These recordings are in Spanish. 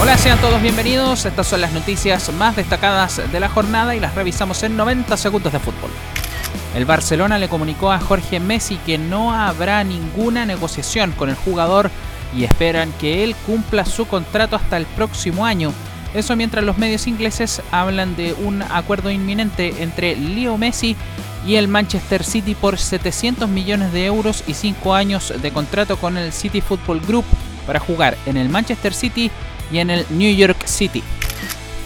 Hola, sean todos bienvenidos. Estas son las noticias más destacadas de la jornada y las revisamos en 90 segundos de fútbol. El Barcelona le comunicó a Jorge Messi que no habrá ninguna negociación con el jugador y esperan que él cumpla su contrato hasta el próximo año. Eso mientras los medios ingleses hablan de un acuerdo inminente entre Leo Messi y el Manchester City por 700 millones de euros y 5 años de contrato con el City Football Group para jugar en el Manchester City y en el New York City.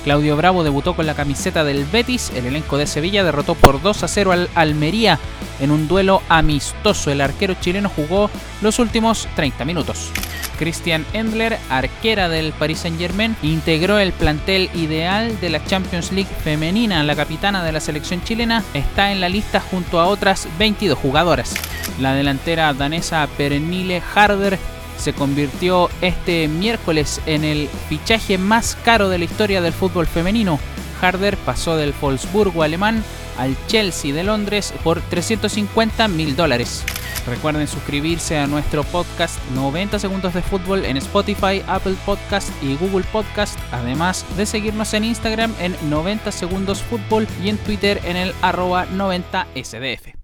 Claudio Bravo debutó con la camiseta del Betis, el elenco de Sevilla derrotó por 2 a 0 al Almería en un duelo amistoso. El arquero chileno jugó los últimos 30 minutos. Christian Endler, arquera del Paris Saint-Germain, integró el plantel ideal de la Champions League femenina. La capitana de la selección chilena está en la lista junto a otras 22 jugadoras. La delantera danesa Pernille Harder se convirtió este miércoles en el fichaje más caro de la historia del fútbol femenino. Harder pasó del Wolfsburgo alemán al Chelsea de Londres por 350 mil dólares. Recuerden suscribirse a nuestro podcast 90 segundos de fútbol en Spotify, Apple Podcast y Google Podcast, además de seguirnos en Instagram en 90 segundos fútbol y en Twitter en el arroba 90sdf.